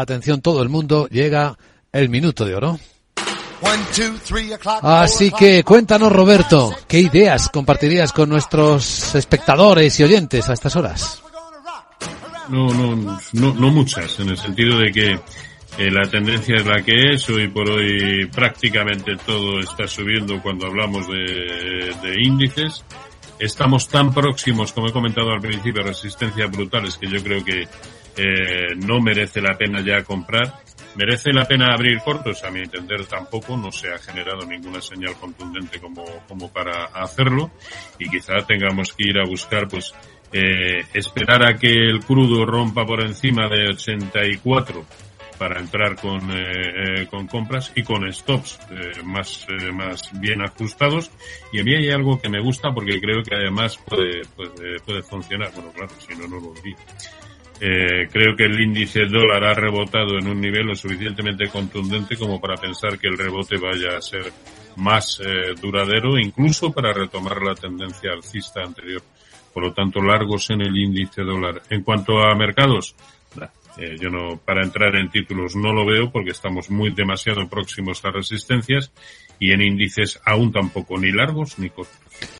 atención todo el mundo, llega el minuto de oro. Así que cuéntanos, Roberto, ¿qué ideas compartirías con nuestros espectadores y oyentes a estas horas? No, no, no, no muchas, en el sentido de que eh, la tendencia es la que es, hoy por hoy prácticamente todo está subiendo cuando hablamos de, de índices. Estamos tan próximos, como he comentado al principio, resistencias brutales que yo creo que eh, no merece la pena ya comprar. ¿Merece la pena abrir cortos? A mi entender tampoco, no se ha generado ninguna señal contundente como, como para hacerlo y quizá tengamos que ir a buscar pues eh, esperar a que el crudo rompa por encima de 84 para entrar con, eh, eh, con compras y con stops eh, más, eh, más bien ajustados. Y a mí hay algo que me gusta porque creo que además puede, puede, puede funcionar. Bueno, claro, si no, no lo diría. Eh, creo que el índice dólar ha rebotado en un nivel lo suficientemente contundente como para pensar que el rebote vaya a ser más eh, duradero, incluso para retomar la tendencia alcista anterior. Por lo tanto, largos en el índice dólar. En cuanto a mercados, eh, yo no, para entrar en títulos no lo veo porque estamos muy demasiado próximos a resistencias y en índices aún tampoco ni largos ni cortos.